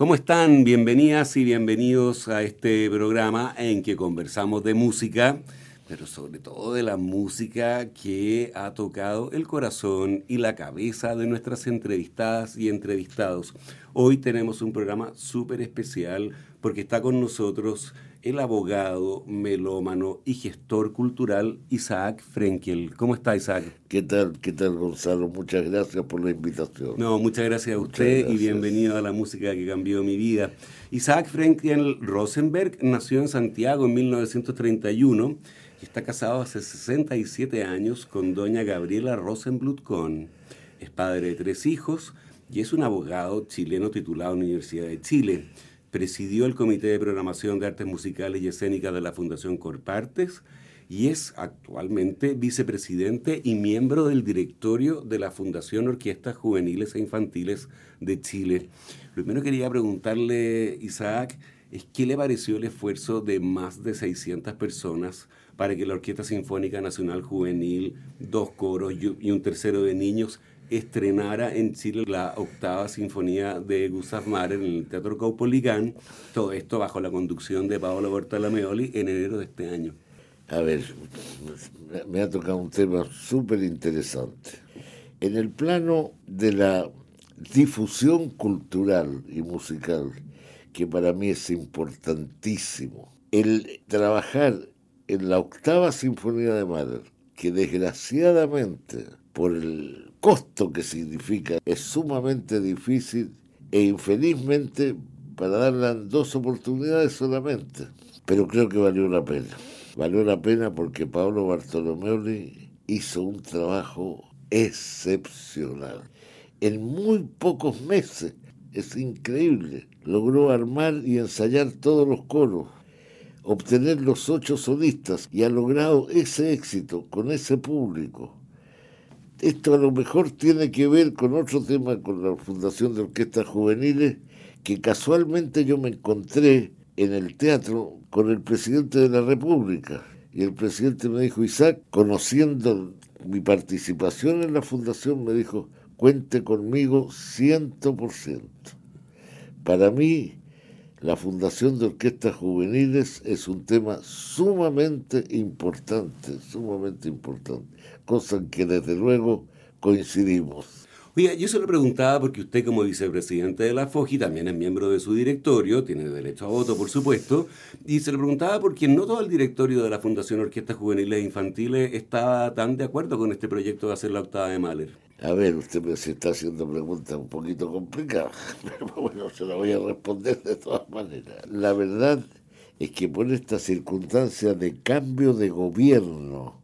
¿Cómo están? Bienvenidas y bienvenidos a este programa en que conversamos de música, pero sobre todo de la música que ha tocado el corazón y la cabeza de nuestras entrevistadas y entrevistados. Hoy tenemos un programa súper especial porque está con nosotros el abogado, melómano y gestor cultural Isaac Frenkel. ¿Cómo está Isaac? ¿Qué tal, qué tal Gonzalo? Muchas gracias por la invitación. No, muchas gracias a usted y bienvenido a la música que cambió mi vida. Isaac Frenkel Rosenberg nació en Santiago en 1931 y está casado hace 67 años con doña Gabriela Rosenblut Kohn. Es padre de tres hijos y es un abogado chileno titulado en la Universidad de Chile presidió el Comité de Programación de Artes Musicales y Escénicas de la Fundación Corpartes y es actualmente vicepresidente y miembro del directorio de la Fundación Orquestas Juveniles e Infantiles de Chile. Primero quería preguntarle, Isaac, es qué le pareció el esfuerzo de más de 600 personas para que la Orquesta Sinfónica Nacional Juvenil, dos coros y un tercero de niños estrenara en Chile la octava sinfonía de Gustav Mahler en el Teatro Caupolicán, todo esto bajo la conducción de Paolo Bertolameoli en enero de este año. A ver, me ha tocado un tema súper interesante. En el plano de la difusión cultural y musical, que para mí es importantísimo, el trabajar en la octava sinfonía de Mahler, que desgraciadamente por el costo que significa es sumamente difícil e infelizmente para darle dos oportunidades solamente. Pero creo que valió la pena. Valió la pena porque Pablo Bartolomeoli hizo un trabajo excepcional. En muy pocos meses, es increíble, logró armar y ensayar todos los coros, obtener los ocho solistas y ha logrado ese éxito con ese público esto a lo mejor tiene que ver con otro tema, con la Fundación de Orquestas Juveniles, que casualmente yo me encontré en el teatro con el presidente de la República. Y el presidente me dijo, Isaac, conociendo mi participación en la fundación, me dijo, cuente conmigo ciento por ciento. Para mí, la Fundación de Orquestas Juveniles es un tema sumamente importante, sumamente importante, cosa en que desde luego coincidimos. Oiga, yo se lo preguntaba porque usted como vicepresidente de la FOGI también es miembro de su directorio, tiene derecho a voto por supuesto, y se lo preguntaba porque no todo el directorio de la Fundación Orquestas Juveniles e Infantiles estaba tan de acuerdo con este proyecto de hacer la octava de Mahler. A ver, usted me está haciendo preguntas un poquito complicadas, pero bueno, se la voy a responder de todas maneras. La verdad es que por esta circunstancia de cambio de gobierno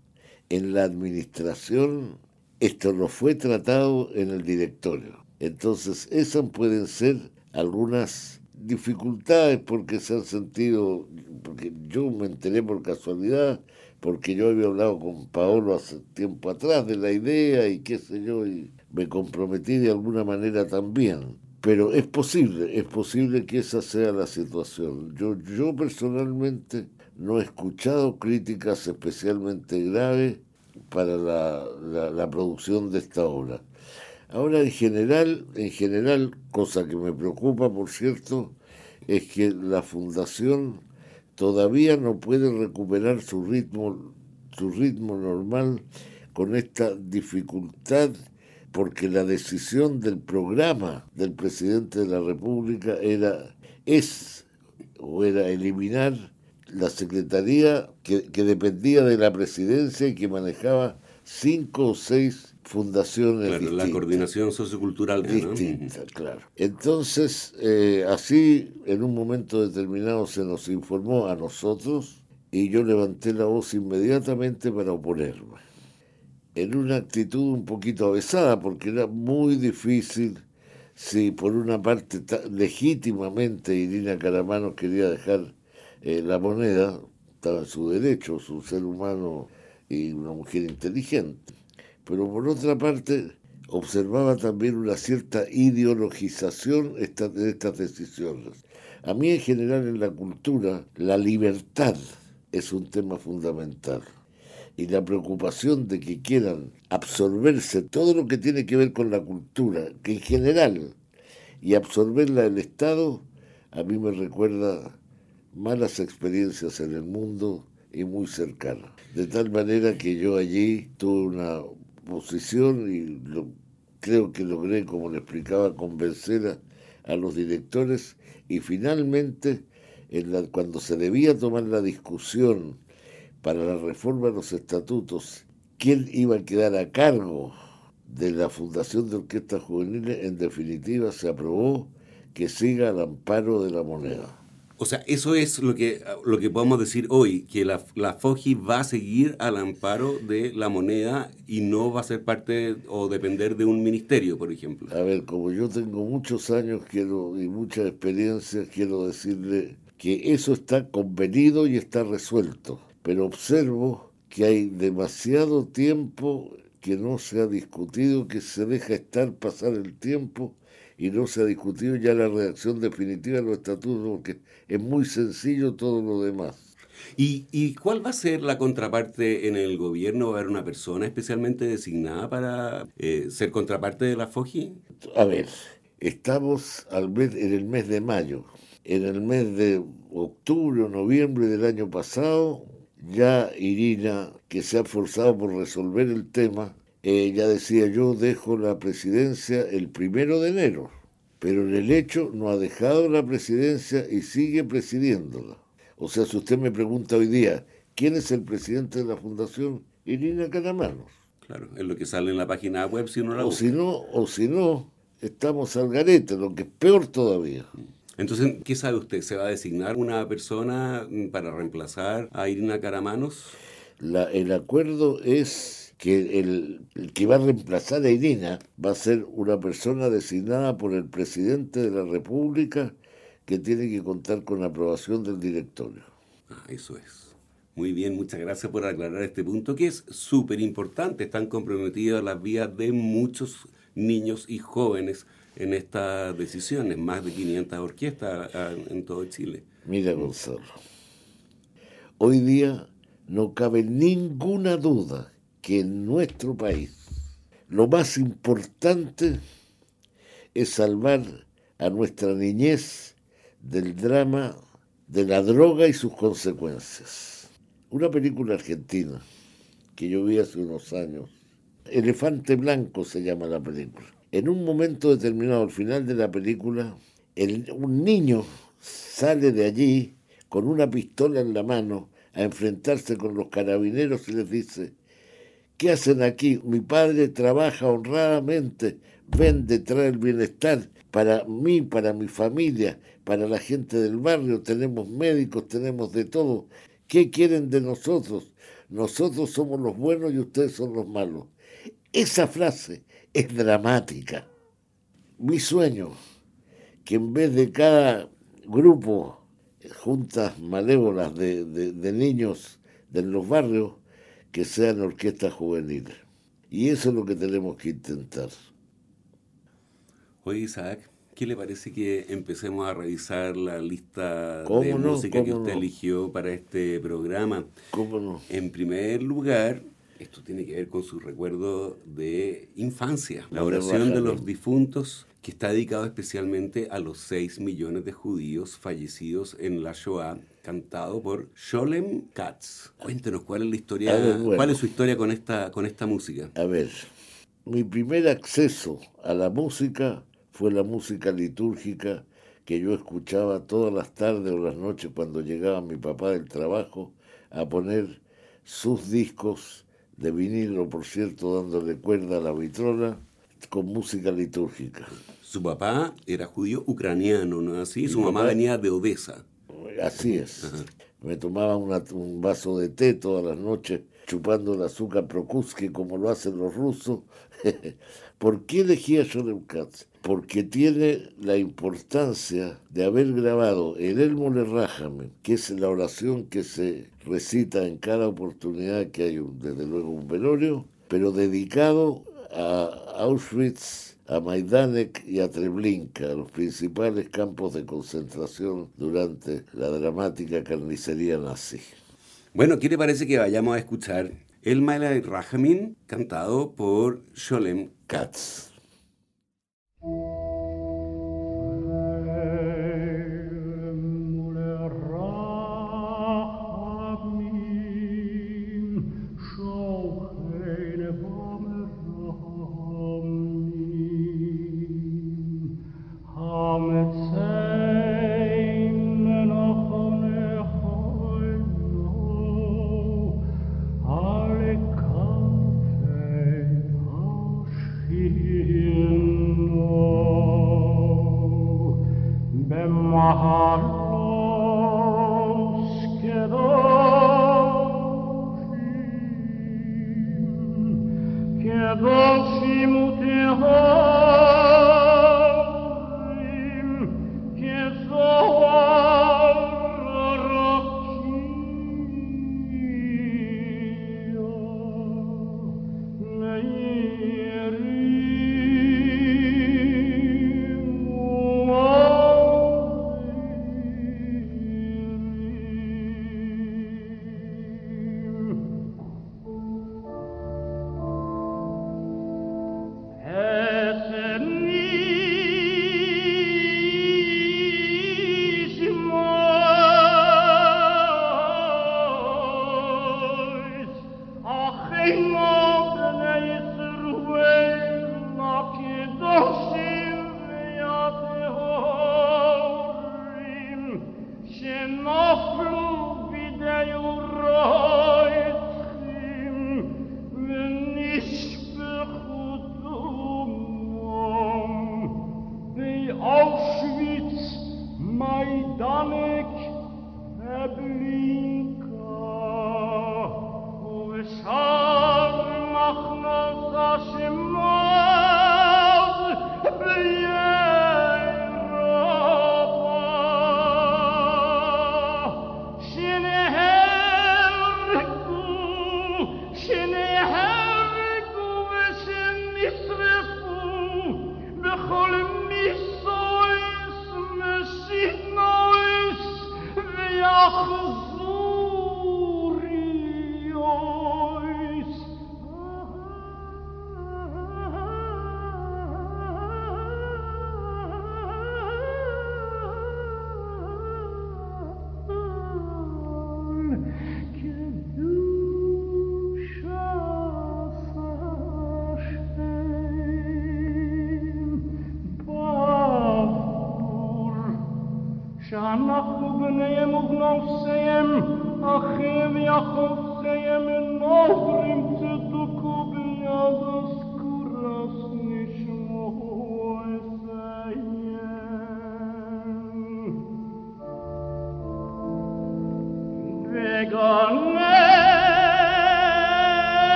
en la administración, esto no fue tratado en el directorio. Entonces, esas pueden ser algunas dificultades porque se han sentido, porque yo me enteré por casualidad, porque yo había hablado con Paolo hace tiempo atrás de la idea y qué sé yo, y me comprometí de alguna manera también. Pero es posible, es posible que esa sea la situación. Yo, yo personalmente no he escuchado críticas especialmente graves para la, la producción de esta obra. Ahora, en general, en general, cosa que me preocupa, por cierto, es que la fundación todavía no puede recuperar su ritmo, su ritmo normal con esta dificultad porque la decisión del programa del presidente de la República era es o era eliminar la secretaría que, dependía de la presidencia y que manejaba cinco o seis fundaciones claro, la coordinación sociocultural distinta, claro. Entonces, eh, así en un momento determinado se nos informó a nosotros y yo levanté la voz inmediatamente para oponerme. En una actitud un poquito avesada, porque era muy difícil si por una parte legítimamente Irina Caramanos quería dejar eh, la moneda, estaba en su derecho, su ser humano y una mujer inteligente. Pero por otra parte, observaba también una cierta ideologización de estas decisiones. A mí en general en la cultura, la libertad es un tema fundamental. Y la preocupación de que quieran absorberse todo lo que tiene que ver con la cultura, que en general, y absorberla el Estado, a mí me recuerda malas experiencias en el mundo y muy cercanas. De tal manera que yo allí tuve una posición y creo que logré, como le explicaba, convencer a, los directores y finalmente en cuando se debía tomar la discusión para la reforma de los estatutos, quién iba a quedar a cargo de la Fundación de Orquestas Juveniles, en definitiva se aprobó que siga al amparo de la moneda. O sea, eso es lo que, lo que podemos decir hoy, que la, la FOGI va a seguir al amparo de la moneda y no va a ser parte o depender de un ministerio, por ejemplo. A ver, como yo tengo muchos años quiero y mucha experiencia, quiero decirle que eso está convenido y está resuelto. Pero observo que hay demasiado tiempo que no se ha discutido, que se deja estar pasar el tiempo y no se ha discutido ya la redacción definitiva de los estatutos, porque es muy sencillo todo lo demás. ¿Y, ¿Y, cuál va a ser la contraparte en el gobierno? ¿Va a haber una persona especialmente designada para eh, ser contraparte de la FOGI? A ver, estamos al mes, en el mes de mayo. En el mes de octubre o noviembre del año pasado, ya Irina, que se ha esforzado por resolver el tema, ella decía yo dejo la presidencia el primero de enero, pero en el hecho no ha dejado la presidencia y sigue presidiéndola. O sea, si usted me pregunta hoy día, ¿quién es el presidente de la fundación? Irina Caramanos. Claro, es lo que sale en la página web si no la O si no, o si no, estamos al garete, lo que es peor todavía. Entonces, ¿qué sabe usted? ¿Se va a designar una persona para reemplazar a Irina Caramanos? La, el acuerdo es que el, que va a reemplazar a Irina va a ser una persona designada por el presidente de la República que tiene que contar con la aprobación del directorio. Ah, eso es. Muy bien, muchas gracias por aclarar este punto que es súper importante. Están comprometidas las vías de muchos niños y jóvenes en estas decisiones, más de 500 orquestas ah, en todo Chile. Mira, Gonzalo, hoy día no cabe ninguna duda que en nuestro país lo más importante es salvar a nuestra niñez del drama de la droga y sus consecuencias. Una película argentina que yo vi hace unos años, Elefante Blanco se llama la película. En un momento determinado, al final de la película, un niño sale de allí con una pistola en la mano a enfrentarse con los carabineros y les dice, ¿Qué hacen aquí? Mi padre trabaja honradamente, vende, trae el bienestar para mí, para mi familia, para la gente del barrio. Tenemos médicos, tenemos de todo. ¿Qué quieren de nosotros? Nosotros somos los buenos y ustedes son los malos. Esa frase es dramática. Mi sueño, que en vez de cada grupo, juntas malévolas de, niños de los barrios, que sean orquestas juveniles. Y eso es lo que tenemos que intentar. Oye, Isaac, ¿qué le parece que empecemos a revisar la lista de música que usted eligió para este programa? ¿Cómo no? En primer lugar, esto tiene que ver con su recuerdo de infancia, la oración de los difuntos que está dedicado especialmente a los 6 millones de judíos fallecidos en la Shoah, cantado por Sholem Katz. Cuéntenos cuál es la historia, cuál es su historia con esta, con esta música. A ver, mi primer acceso a la música fue la música litúrgica que yo escuchaba todas las tardes o las noches cuando llegaba mi papá del trabajo a poner sus discos de vinilo, por cierto, dándole cuerda a la vitrola, con música litúrgica. Su papá era judío ucraniano, ¿no así? Su mamá venía de Odessa. Así es. Me tomaba un vaso de té todas las noches, chupando el azúcar Prokuski como lo hacen los rusos. ¿Por qué elegí a Katz? Porque tiene la importancia de haber grabado el Elmo Rajame, que es la oración que se recita en cada oportunidad que hay, desde luego, un velorio, pero dedicado a Auschwitz, a Majdanek y a Treblinka, los principales campos de concentración durante la dramática carnicería nazi. Bueno, ¿qué te parece que vayamos a escuchar el Maila Rajamin cantado por Sholem Katz?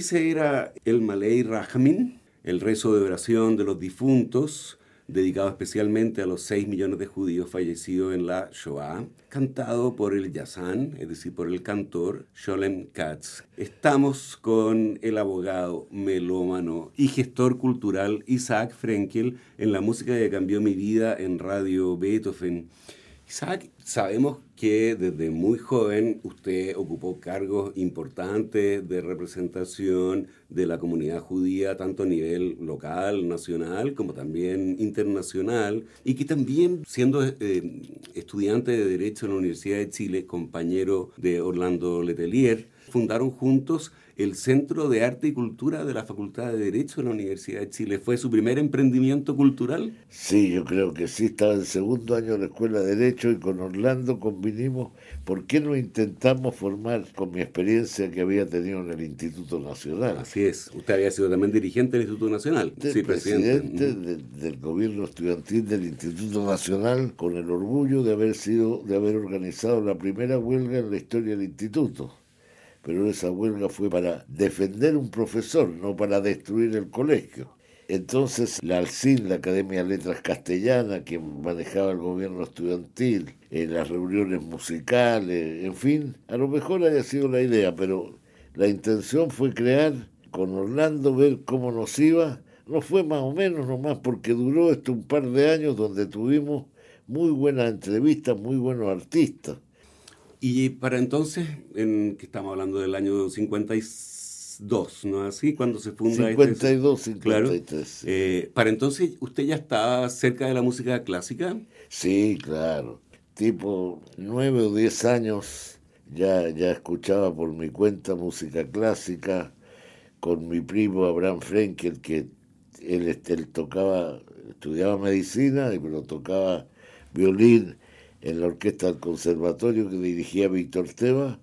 Ese era el Malay Rahmin, el rezo de oración de los difuntos, dedicado especialmente a los 6 millones de judíos fallecidos en la Shoah, cantado por el Yazan, es decir, por el cantor Sholem Katz. Estamos con el abogado, melómano y gestor cultural Isaac Frenkel en la música que cambió mi vida en Radio Beethoven. Isaac, sabemos que desde muy joven usted ocupó cargos importantes de representación de la comunidad judía, tanto a nivel local, nacional, como también internacional, y que también, siendo eh, estudiante de Derecho en la Universidad de Chile, compañero de Orlando Letelier, fundaron juntos el Centro de Arte y Cultura de la Facultad de Derecho de la Universidad de Chile. ¿Fue su primer emprendimiento cultural? Sí, yo creo que sí. Estaba en segundo año de la Escuela de Derecho y con Orlando convinimos, ¿por qué no intentamos formar con mi experiencia que había tenido en el Instituto Nacional? Así es. Usted había sido también dirigente del Instituto Nacional. sí, presidente, del gobierno estudiantil del Instituto Nacional con el orgullo de haber sido, de haber organizado la primera huelga en la historia del instituto pero esa huelga fue para defender un profesor, no para destruir el colegio. Entonces la ALCIN, la Academia de Letras Castellana, que manejaba el gobierno estudiantil, en las reuniones musicales, en fin, a lo mejor haya sido la idea, pero la intención fue crear con Orlando, ver cómo nos iba. No fue más o menos nomás porque duró esto un par de años donde tuvimos muy buenas entrevistas, muy buenos artistas. Y para entonces, en que estamos hablando del año 52, ¿no así? Cuando se funda 52, este, 53. Eh, para entonces, ¿usted ya estaba cerca de la música clásica? Sí, claro. Tipo nueve o diez años ya, ya escuchaba por mi cuenta música clásica con mi primo Abraham Frenkel, que él, este, él tocaba, estudiaba medicina, pero tocaba violín en la orquesta del conservatorio que dirigía Víctor Teba,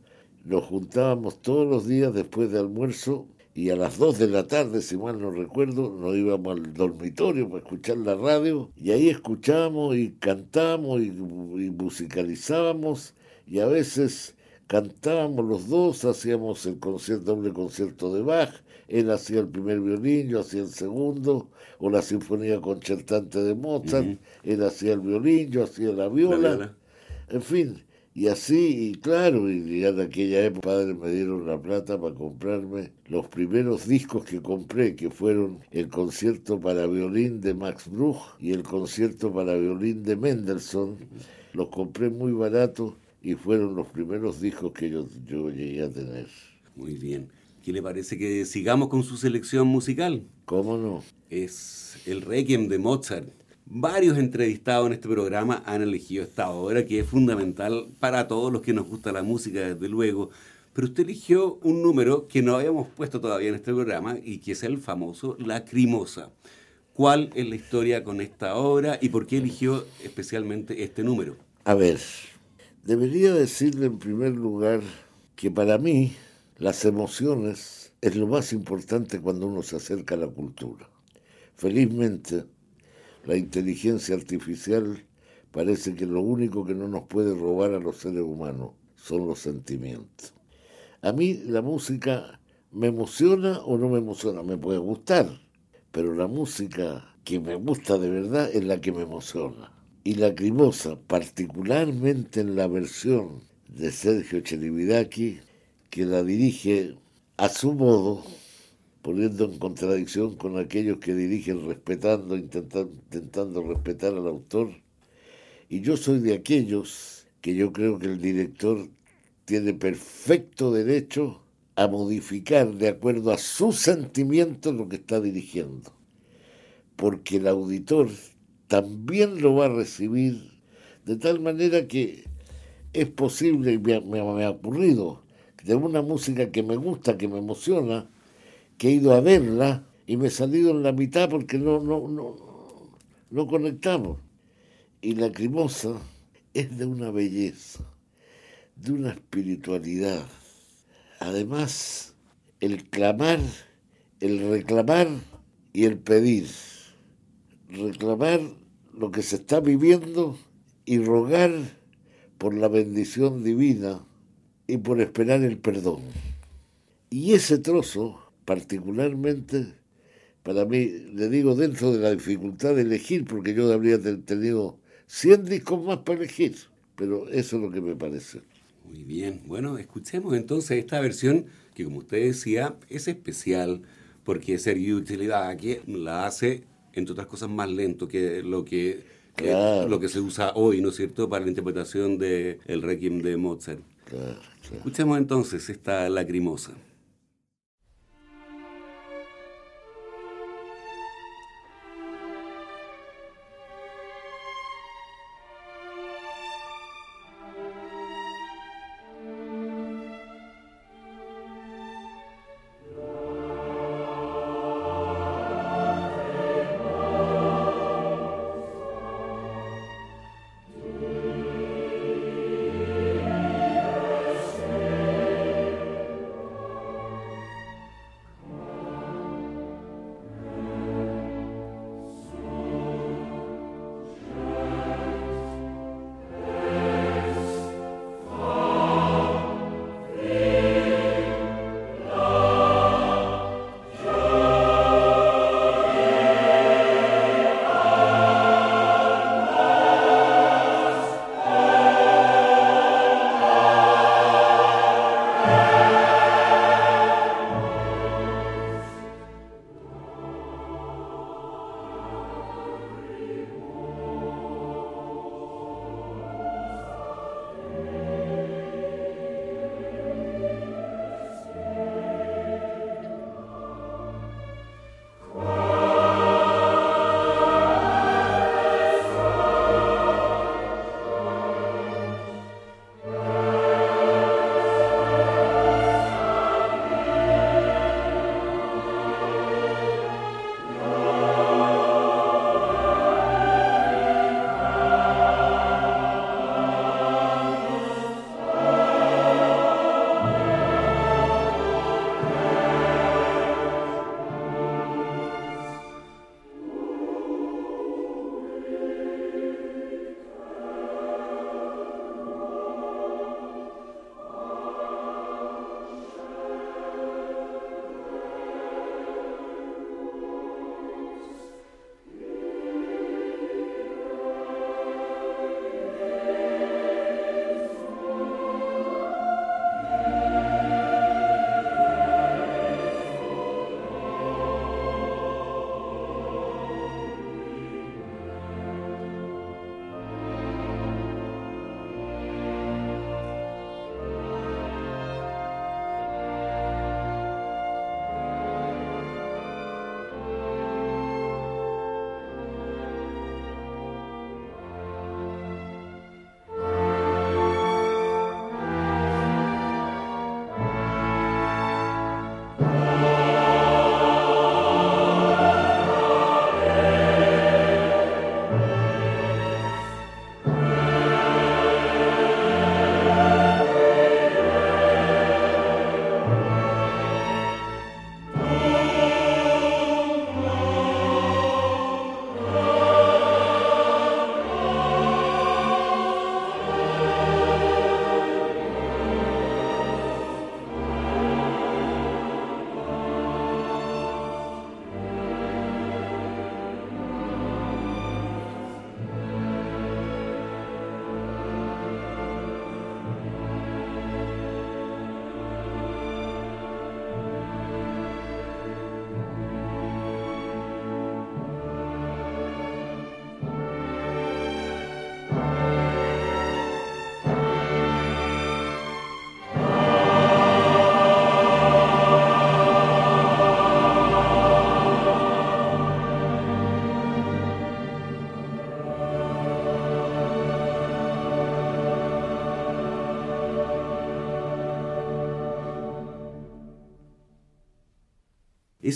nos juntábamos todos los días después de almuerzo y a las 2 de la tarde, si mal no recuerdo, nos íbamos al dormitorio para escuchar la radio y ahí escuchábamos y cantábamos y, y musicalizábamos y a veces cantábamos los dos, hacíamos el concierto, doble concierto de Bach, él hacía el primer violín, yo hacía el segundo, o la sinfonía concertante de Mozart, él hacía el violín, yo hacía la viola, en fin, y así, y claro, y ya de aquella época padre me dieron la plata para comprarme los primeros discos que compré, que fueron el concierto para violín de Max Bruch y el concierto para violín de Mendelssohn, los compré muy baratos y fueron los primeros discos que yo, yo llegué a tener. Muy bien. ¿Qué le parece que sigamos con su selección musical? ¿Cómo no? Es el Requiem de Mozart. Varios entrevistados en este programa han elegido esta obra que es fundamental para todos los que nos gusta la música, desde luego. Pero usted eligió un número que no habíamos puesto todavía en este programa y que es el famoso Lacrimosa. ¿Cuál es la historia con esta obra y por qué eligió especialmente este número? A ver, debería decirle en primer lugar que para mí las emociones es lo más importante cuando uno se acerca a la cultura. Felizmente, la inteligencia artificial parece que lo único que no nos puede robar a los seres humanos son los sentimientos. A mí la música me emociona o no me emociona, me puede gustar, pero la música que me gusta de verdad es la que me emociona. Y la crimosa, particularmente en la versión de Sergio Cherividaki, que la dirige a su modo, poniendo en contradicción con aquellos que dirigen respetando, intentando, intentando respetar al autor. Y yo soy de aquellos que yo creo que el director tiene perfecto derecho a modificar de acuerdo a su sentimiento lo que está dirigiendo. Porque el auditor también lo va a recibir de tal manera que es posible, y me, me ha ocurrido, de una música que me gusta, que me emociona, que he ido a verla y me he salido en la mitad porque no, no, no, no conectamos. Y la crimosa es de una belleza, de una espiritualidad. Además, el clamar, el reclamar y el pedir. Reclamar lo que se está viviendo y rogar por la bendición divina y por esperar el perdón. Y ese trozo particularmente, para mí, le digo dentro de la dificultad de elegir, porque yo habría tenido 100 discos más para elegir, pero eso es lo que me parece. Muy bien, bueno, escuchemos entonces esta versión que como usted decía es especial porque Sergio Utilidad que la hace, entre otras cosas, más lento que lo que, lo que se usa hoy, ¿no es cierto?, para la interpretación del el Requiem de Mozart. Escuchemos entonces esta lacrimosa.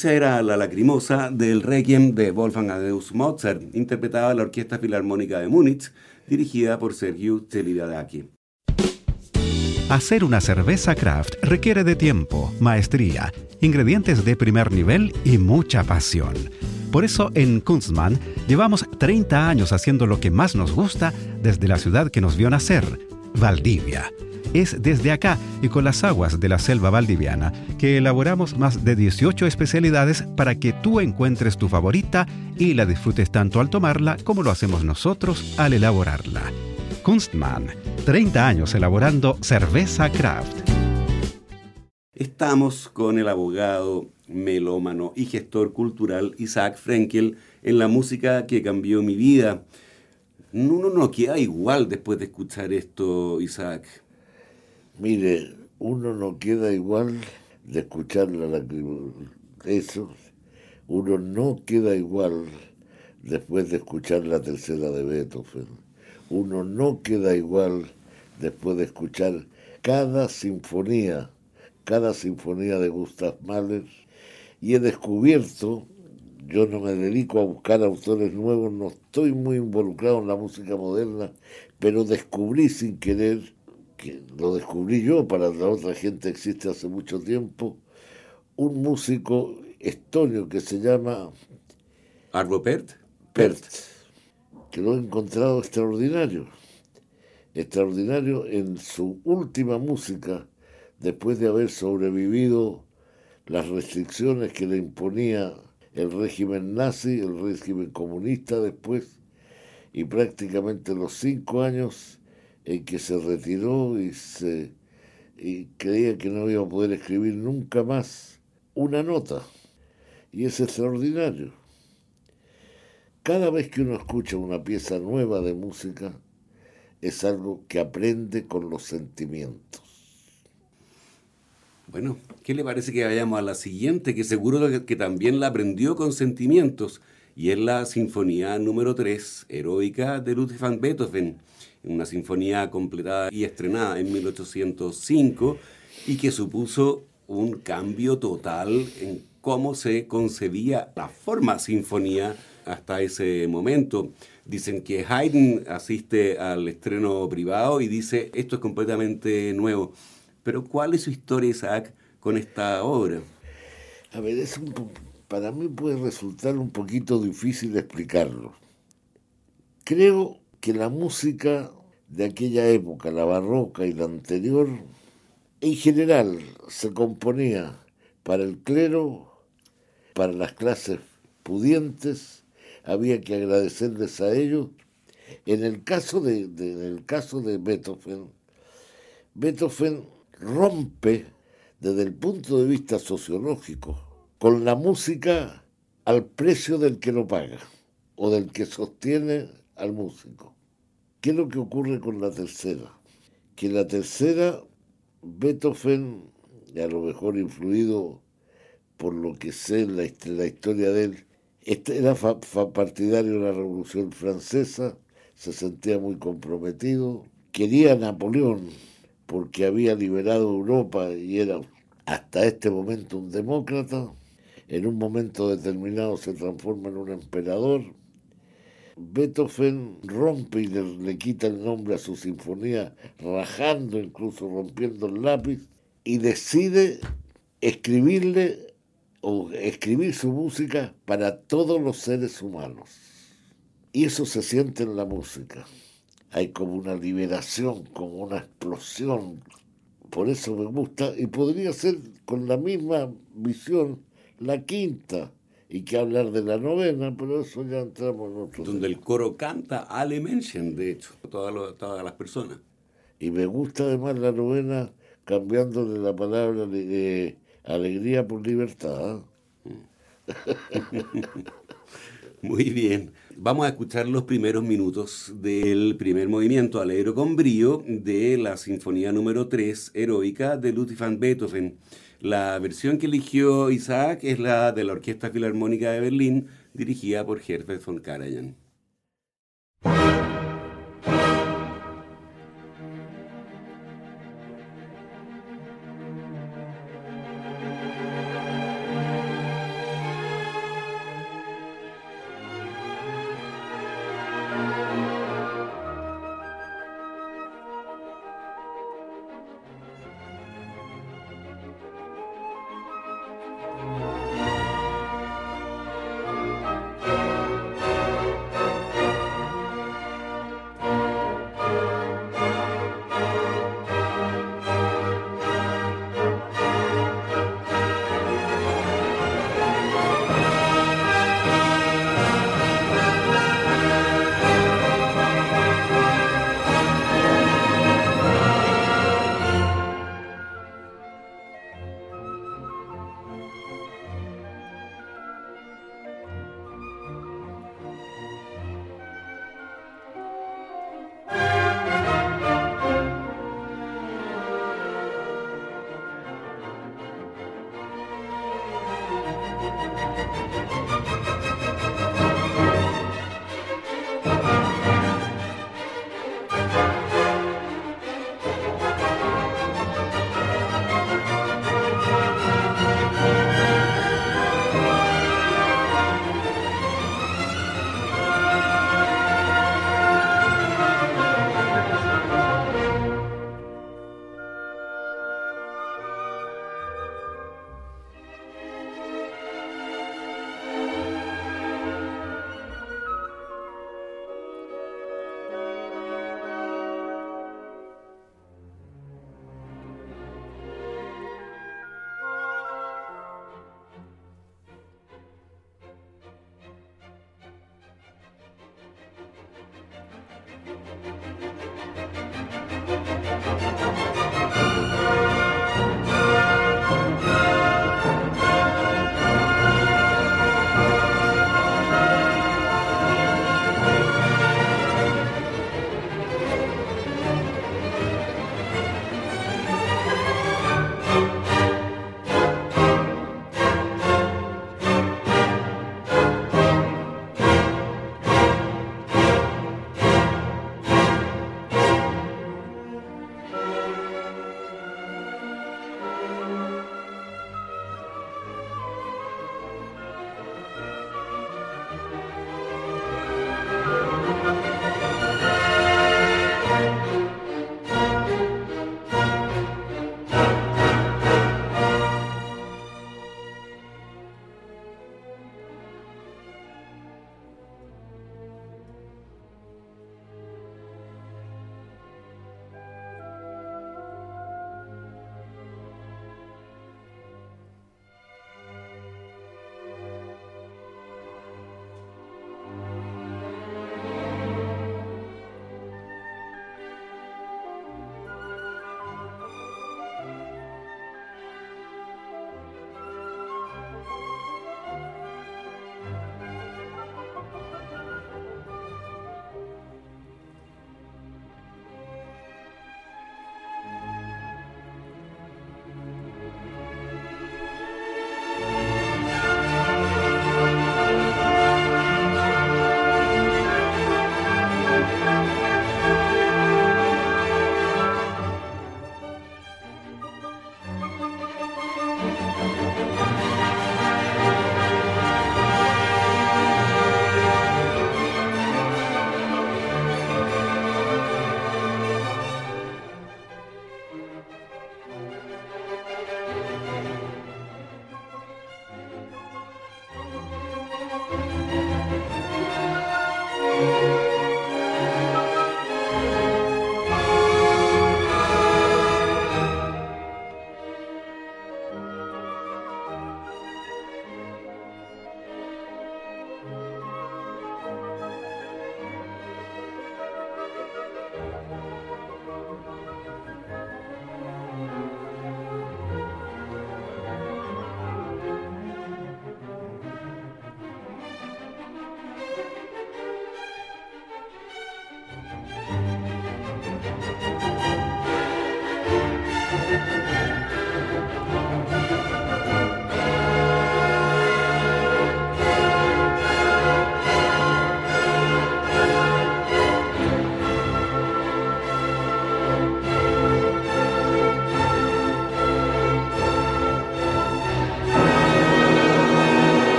Esa era la lacrimosa del Requiem de Wolfgang Amadeus Mozart, interpretada la Orquesta Filarmónica de Múnich, dirigida por Sergiu Celibidache. Hacer una cerveza craft requiere de tiempo, maestría, ingredientes de primer nivel y mucha pasión. Por eso en Kunstmann llevamos 30 años haciendo lo que más nos gusta desde la ciudad que nos vio nacer, Valdivia es desde acá y con las aguas de la selva valdiviana que elaboramos más de 18 especialidades para que tú encuentres tu favorita y la disfrutes tanto al tomarla como lo hacemos nosotros al elaborarla. Kunstmann, 30 años elaborando cerveza craft. Estamos con el abogado, melómano y gestor cultural Isaac Frenkel en la música que cambió mi vida. Uno no queda igual después de escuchar esto, Isaac. Mire, uno no queda igual de escuchar la eso. Uno no queda igual después de escuchar la tercera de Beethoven. Uno no queda igual después de escuchar cada sinfonía, cada sinfonía de Gustav Mahler. Y he descubierto yo no me dedico a buscar autores nuevos, no estoy muy involucrado en la música moderna, pero descubrí sin querer, que lo descubrí yo, para la otra gente existe hace mucho tiempo, un músico estonio que se llama... Arvo Pert. Pert, que lo he encontrado extraordinario, extraordinario en su última música, después de haber sobrevivido las restricciones que le imponía el régimen nazi, el régimen comunista después, y prácticamente los cinco años en que se retiró y, se, y creía que no iba a poder escribir nunca más una nota. Y es extraordinario. Cada vez que uno escucha una pieza nueva de música, es algo que aprende con los sentimientos. Bueno, ¿qué le parece que vayamos a la siguiente, que seguro que, también la aprendió con sentimientos, y es la Sinfonía número 3, Heroica de Ludwig van Beethoven, una sinfonía completada y estrenada en 1805 y que supuso un cambio total en cómo se concebía la forma sinfonía hasta ese momento. Dicen que Haydn asiste al estreno privado y dice, esto es completamente nuevo. Pero ¿cuál es su historia, Isaac, con esta obra? A ver, es para mí puede resultar un poquito difícil explicarlo. Creo que la música de aquella época, la barroca y la anterior, en general se componía para el clero, para las clases pudientes, había que agradecerles a ellos. En el caso de, en el caso de Beethoven, Beethoven rompe desde el punto de vista sociológico con la música al precio del que lo paga o del que sostiene al músico. ¿Qué es lo que ocurre con la tercera? Que la tercera, Beethoven, a lo mejor influido por lo que sé la, la historia de él, este era partidario de la Revolución Francesa, se sentía muy comprometido, quería a Napoleón, porque había liberado Europa y era hasta este momento un demócrata, en un momento determinado se transforma en un emperador. Beethoven rompe y le, quita el nombre a su sinfonía, rajando incluso, rompiendo el lápiz, y decide escribirle o escribir su música para todos los seres humanos. Y eso se siente en la música hay como una liberación, como una explosión. Por eso me gusta, y podría ser con la misma visión la quinta, y que hablar de la novena, pero eso ya entramos en otro. Donde el coro canta Ale Menschen, de hecho, todas, todas las personas. Y me gusta además la novena cambiándole la palabra de, alegría por libertad. Muy bien. Vamos a escuchar los primeros minutos del primer movimiento Alegro con brío de la Sinfonía número 3, Heroica, de Ludwig van Beethoven. La versión que eligió Isaac es la de la Orquesta Filarmónica de Berlín, dirigida por Herbert von Karajan.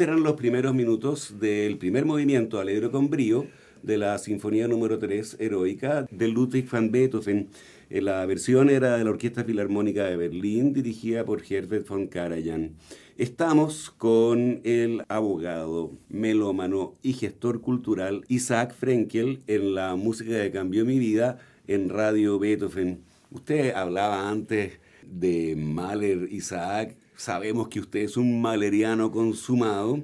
Eran los primeros minutos del primer movimiento Alegro con Brío de la Sinfonía número 3 Heroica de Ludwig van Beethoven. Eh, la versión era de la Orquesta Filarmónica de Berlín, dirigida por Herbert von Karajan. Estamos con el abogado, melómano y gestor cultural Isaac Frenkel en la música que cambió mi vida en Radio Beethoven. Usted hablaba antes de Mahler, Isaac, sabemos que usted es un maleriano consumado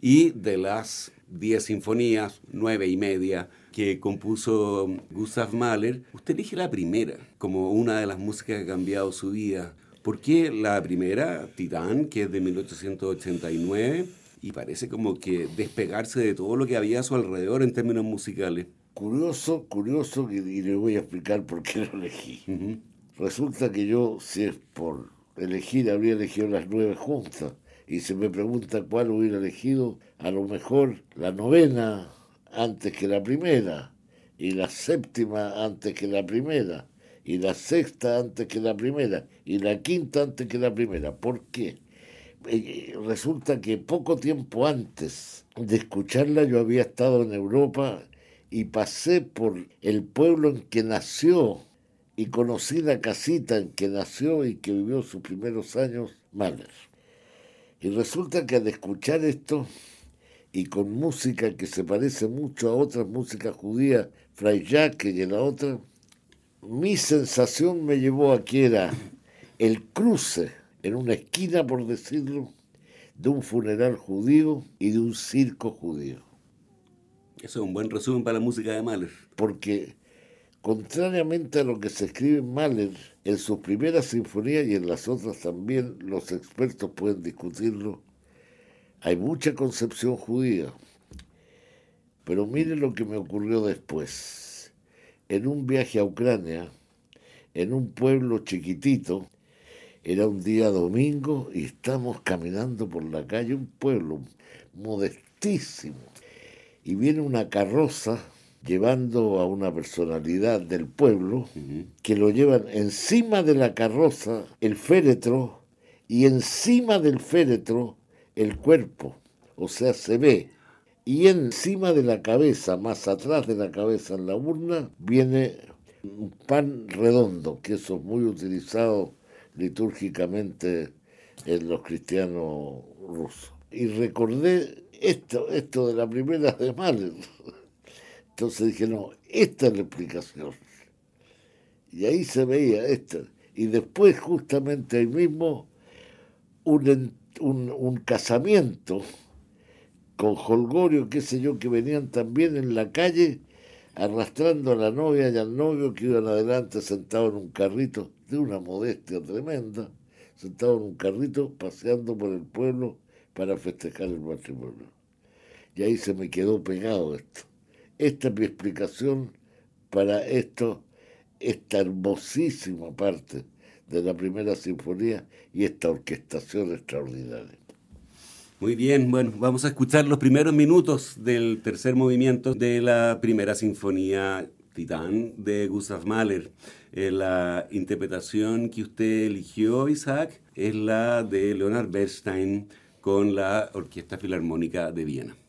y de las 10 sinfonías, nueve y media, que compuso Gustav Mahler, usted elige la primera como una de las músicas que ha cambiado su vida. ¿Por qué la primera, Titán, que es de 1889, y parece como que despegarse de todo lo que había a su alrededor en términos musicales? Curioso, curioso, y, le voy a explicar por qué lo elegí. Resulta que yo, si es por elegir, habría elegido las nueve juntas. Y se me pregunta cuál hubiera elegido, a lo mejor la novena antes que la primera, y la séptima antes que la primera, y la sexta antes que la primera, y la quinta antes que la primera. ¿Por qué? Eh, resulta que poco tiempo antes de escucharla yo había estado en Europa y pasé por el pueblo en que nació y conocí la casita en que nació y que vivió sus primeros años Mahler. Y resulta que al escuchar esto, y con música que se parece mucho a otras músicas judías, Fray Jacques y la otra, mi sensación me llevó a que era el cruce en una esquina, por decirlo, de un funeral judío y de un circo judío. Eso es un buen resumen para la música de Mahler. Porque Contrariamente a lo que se escribe en Mahler, en sus primeras sinfonías y en las otras también, los expertos pueden discutirlo, hay mucha concepción judía. Pero mire lo que me ocurrió después. En un viaje a Ucrania, en un pueblo chiquitito, era un día domingo y estamos caminando por la calle, un pueblo modestísimo. Y viene una carroza llevando a una personalidad del pueblo que lo llevan encima de la carroza el féretro y encima del féretro el cuerpo, o sea, se ve. Y encima de la cabeza, más atrás de la cabeza en la urna, viene un pan redondo, que eso es muy utilizado litúrgicamente en los cristianos rusos. Y recordé esto, esto de la primera de Mahler. Entonces dije, no, esta es la explicación. Y ahí se veía esta. Y después, justamente ahí mismo, un, un, casamiento con Holgorio, qué sé yo, que venían también en la calle arrastrando a la novia y al novio que iban adelante sentado en un carrito de una modestia tremenda, sentado en un carrito paseando por el pueblo para festejar el matrimonio. Y ahí se me quedó pegado esto. Esta es mi explicación para esto, esta hermosísima parte de la primera sinfonía y esta orquestación extraordinaria. Muy bien, bueno, vamos a escuchar los primeros minutos del tercer movimiento de la primera sinfonía Titán de Gustav Mahler. Eh, la interpretación que usted eligió, Isaac, es la de Leonard Bernstein con la Orquesta Filarmónica de Viena.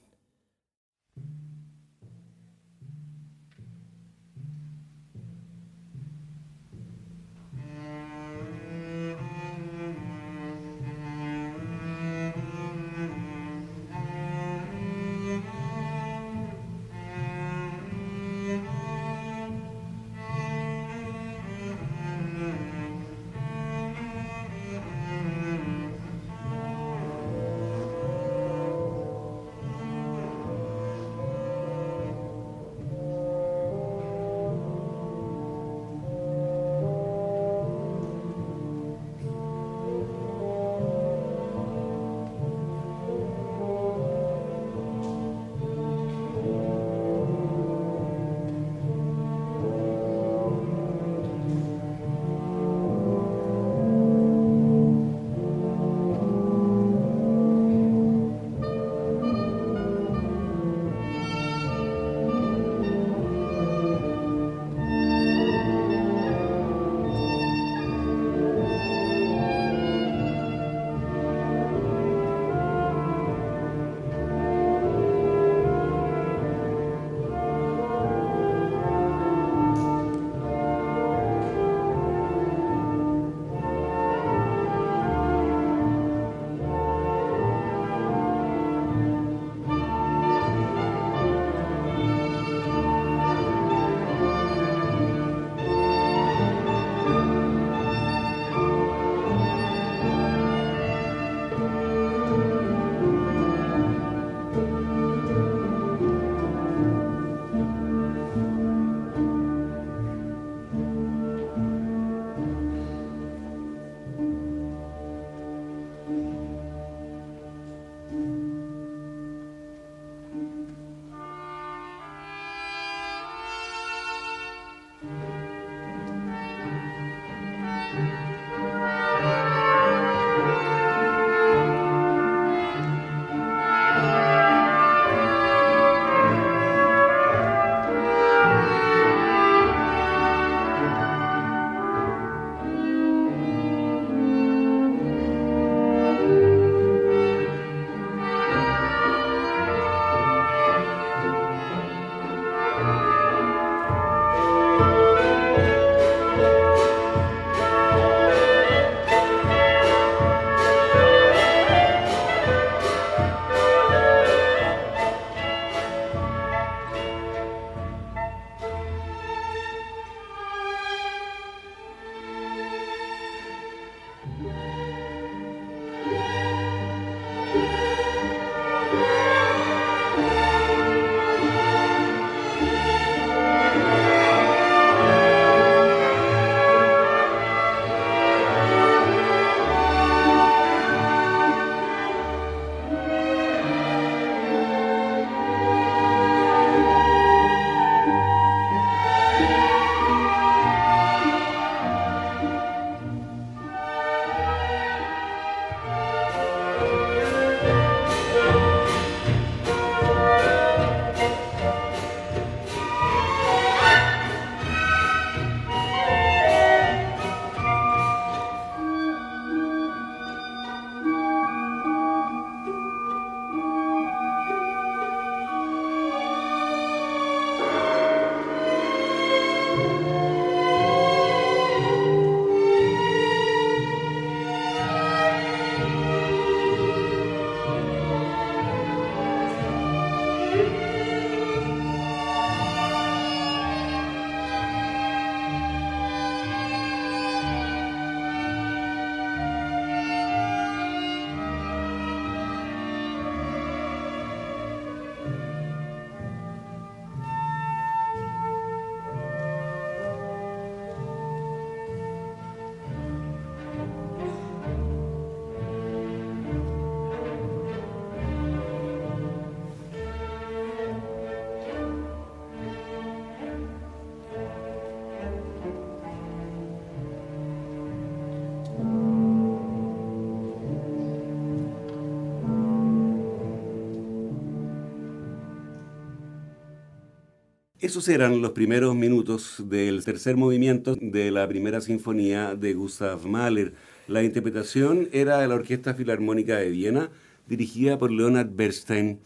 Esos eran los primeros minutos del tercer movimiento de la primera sinfonía de Gustav Mahler. La interpretación era de la Orquesta Filarmónica de Viena, dirigida por Leonard Bernstein.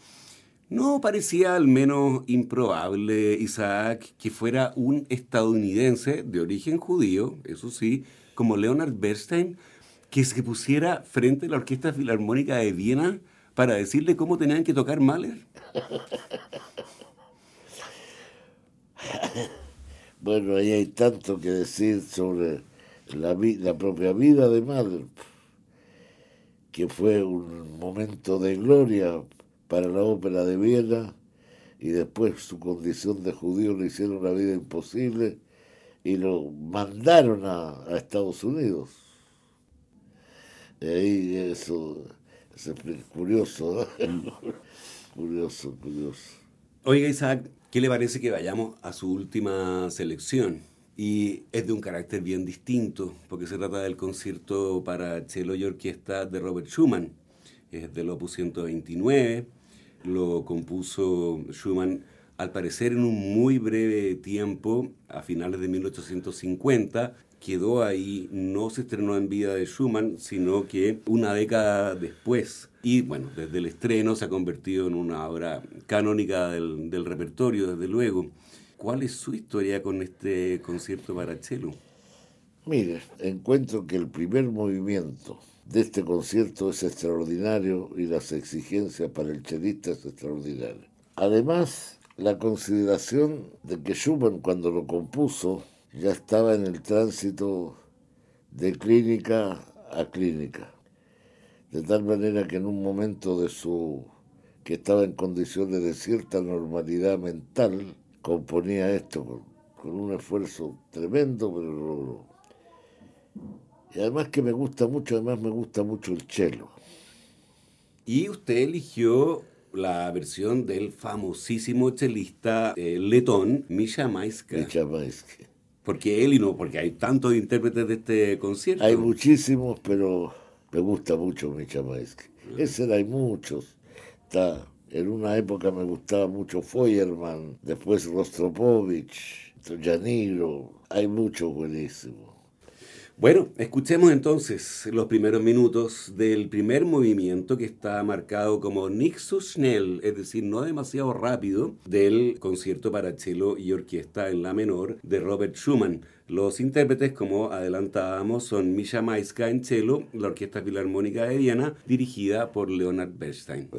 ¿No parecía al menos improbable, Isaac, que fuera un estadounidense de origen judío, eso sí, como Leonard Bernstein, que se pusiera frente a la Orquesta Filarmónica de Viena para decirle cómo tenían que tocar Mahler? Bueno, ahí hay tanto que decir sobre la, la propia vida de Mahler, que fue un momento de gloria para la ópera de Viena y después su condición de judío le hicieron la vida imposible y lo mandaron a, Estados Unidos. Y ahí eso, es curioso, curioso, curioso. Oiga Isaac, ¿Qué le parece que vayamos a su última selección? Y es de un carácter bien distinto, porque se trata del concierto para cello y orquesta de Robert Schumann. Es del opus 129, lo compuso Schumann al parecer en un muy breve tiempo, a finales de 1850, quedó ahí, no se estrenó en vida de Schumann, sino que una década después. Y bueno, desde el estreno se ha convertido en una obra canónica del, repertorio, desde luego. ¿Cuál es su historia con este concierto para cello? Mire, encuentro que el primer movimiento de este concierto es extraordinario y las exigencias para el chelista es extraordinaria. Además, la consideración de que Schumann cuando lo compuso ya estaba en el tránsito de clínica a clínica, de tal manera que en un momento de su que estaba en condiciones de cierta normalidad mental, componía esto con, un esfuerzo tremendo, pero Y además que me gusta mucho, además me gusta mucho el cello. Y usted eligió la versión del famosísimo chelista eh, letón Misha Maiska. Misha Maiska. Porque él y no, porque hay tantos intérpretes de este concierto. Hay muchísimos, pero me gusta mucho Micha Maesque. Ese hay muchos. Está, en una época me gustaba mucho Feuerman, después Rostropovich, Janiro. Hay muchos buenísimos. Bueno, escuchemos entonces los primeros minutos del primer movimiento que está marcado como so schnell, es decir, no demasiado rápido, del concierto para cello y orquesta en la menor de Robert Schumann. Los intérpretes, como adelantábamos, son Misha Maiska en cello, la Orquesta Filarmónica de Viena, dirigida por Leonard Bernstein.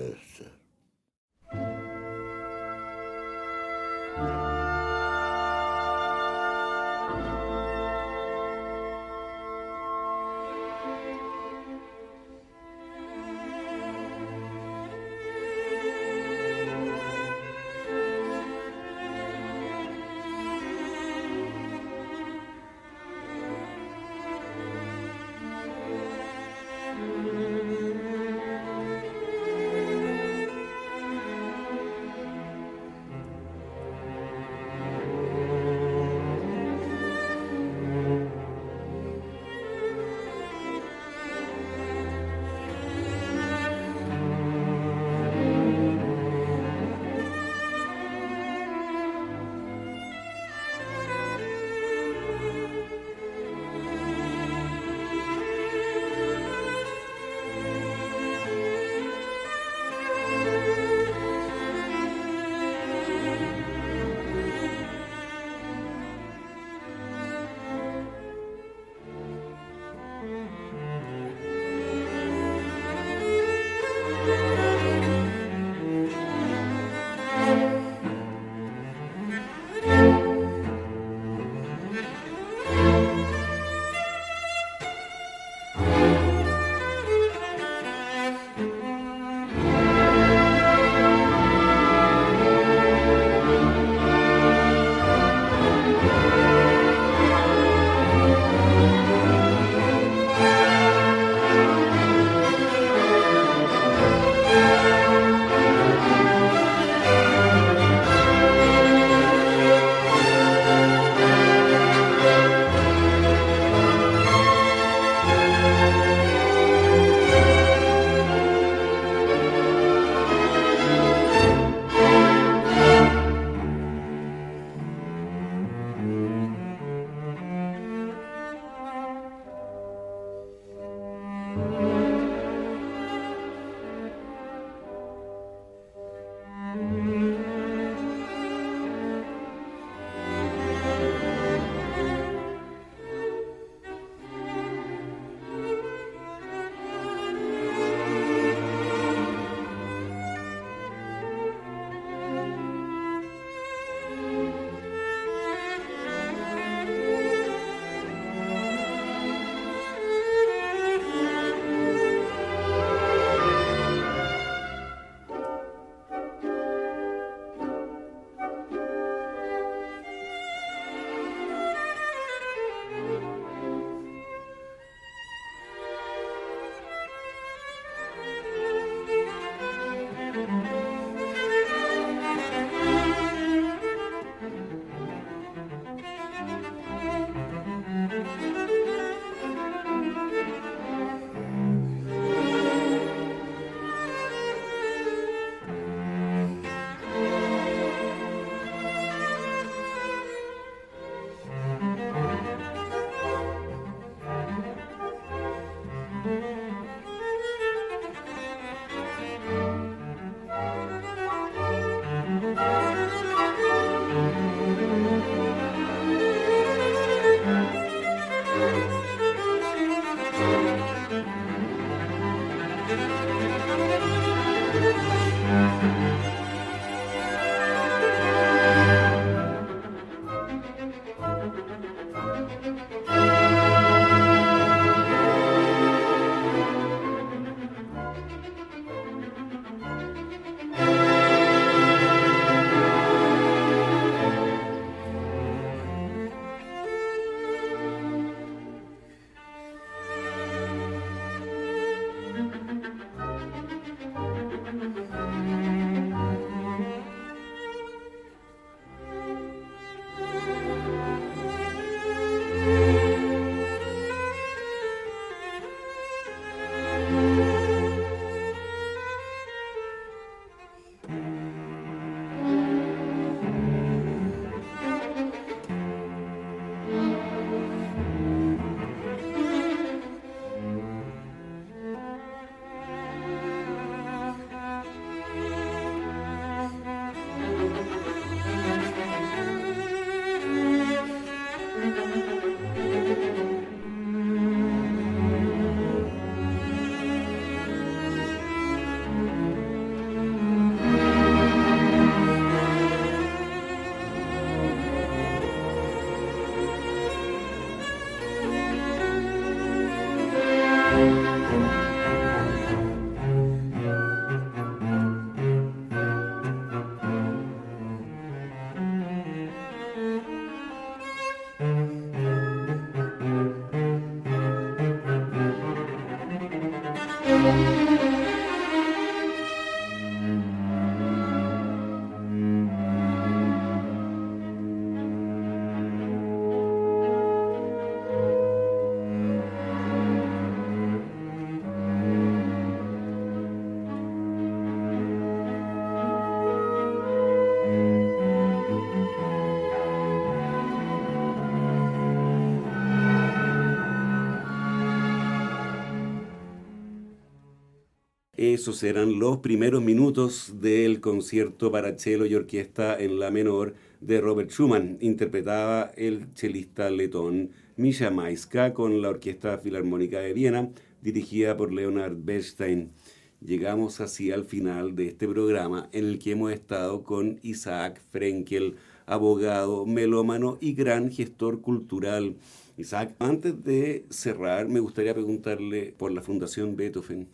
Esos eran los primeros minutos del concierto para cello y orquesta en la menor de Robert Schumann. Interpretaba el chelista letón Misha Maiska con la Orquesta Filarmónica de Viena, dirigida por Leonard Bernstein. Llegamos así al final de este programa en el que hemos estado con Isaac Frenkel, abogado, melómano y gran gestor cultural. Isaac, antes de cerrar, me gustaría preguntarle por la Fundación Beethoven.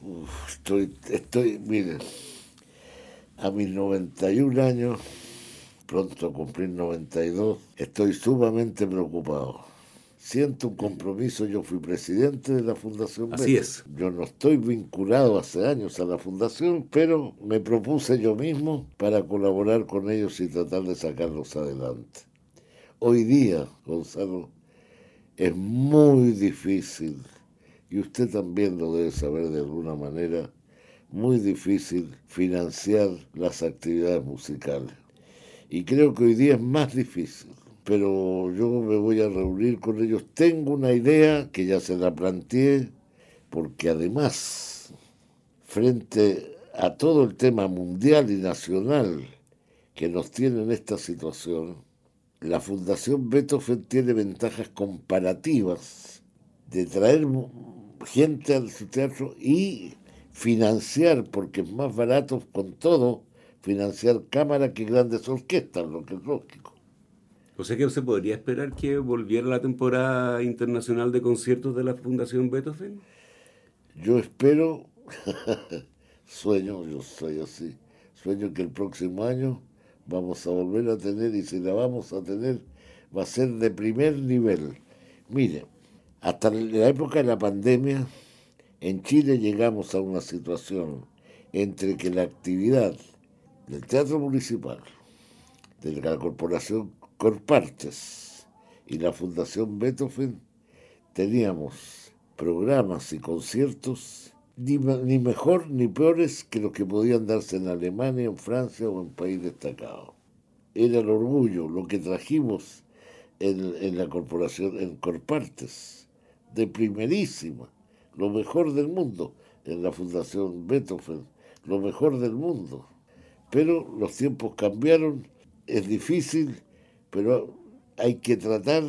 estoy, estoy, miren, a mis 91 años, pronto a cumplir 92, estoy sumamente preocupado. Siento un compromiso, yo fui presidente de la Fundación Así es. Yo no estoy vinculado hace años a la Fundación, pero me propuse yo mismo para colaborar con ellos y tratar de sacarlos adelante. Hoy día, Gonzalo, es muy difícil, y usted también lo debe saber de alguna manera, muy difícil financiar las actividades musicales. Y creo que hoy día es más difícil, pero yo me voy a reunir con ellos. Tengo una idea que ya se la planteé, porque además, frente a todo el tema mundial y nacional que nos tiene en esta situación, la Fundación Beethoven tiene ventajas comparativas de traer gente al su teatro y financiar, porque es más barato con todo, financiar cámara que grandes orquestas, lo que es lógico. O sea que se podría esperar que volviera la temporada internacional de conciertos de la Fundación Beethoven. Yo espero, sueño, yo soy así, sueño que el próximo año vamos a volver a tener y si la vamos a tener va a ser de primer nivel. Mire, hasta la época de la pandemia, en Chile llegamos a una situación entre que la actividad del Teatro Municipal, de la Corporación Corpartes y la Fundación Beethoven, teníamos programas y conciertos ni, mejor ni peores que los que podían darse en Alemania, en Francia o en país destacado. Era el orgullo, lo que trajimos en, la corporación, en Corpartes, de primerísima, lo mejor del mundo, en la Fundación Beethoven, lo mejor del mundo. Pero los tiempos cambiaron, es difícil, pero hay que tratar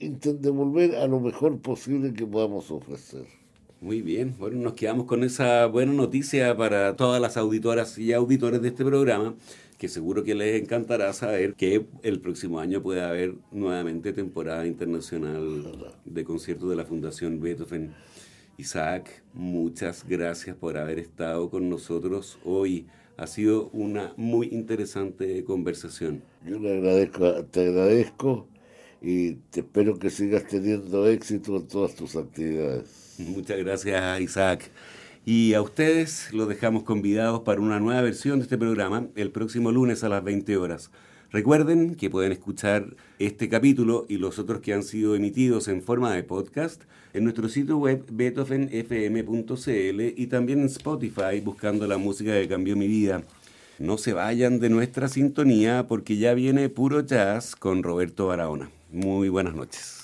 de volver a lo mejor posible que podamos ofrecer. Muy bien, bueno, nos quedamos con esa buena noticia para todas las auditoras y auditores de este programa, que seguro que les encantará saber que el próximo año puede haber nuevamente temporada internacional de conciertos de la Fundación Beethoven. Isaac, muchas gracias por haber estado con nosotros hoy. Ha sido una muy interesante conversación. Yo le agradezco, te agradezco y te espero que sigas teniendo éxito en todas tus actividades. Muchas gracias, Isaac. Y a ustedes los dejamos convidados para una nueva versión de este programa el próximo lunes a las 20 horas. Recuerden que pueden escuchar este capítulo y los otros que han sido emitidos en forma de podcast en nuestro sitio web beethovenfm.cl y también en Spotify buscando la música que cambió mi vida. No se vayan de nuestra sintonía porque ya viene puro jazz con Roberto Barahona. Muy buenas noches.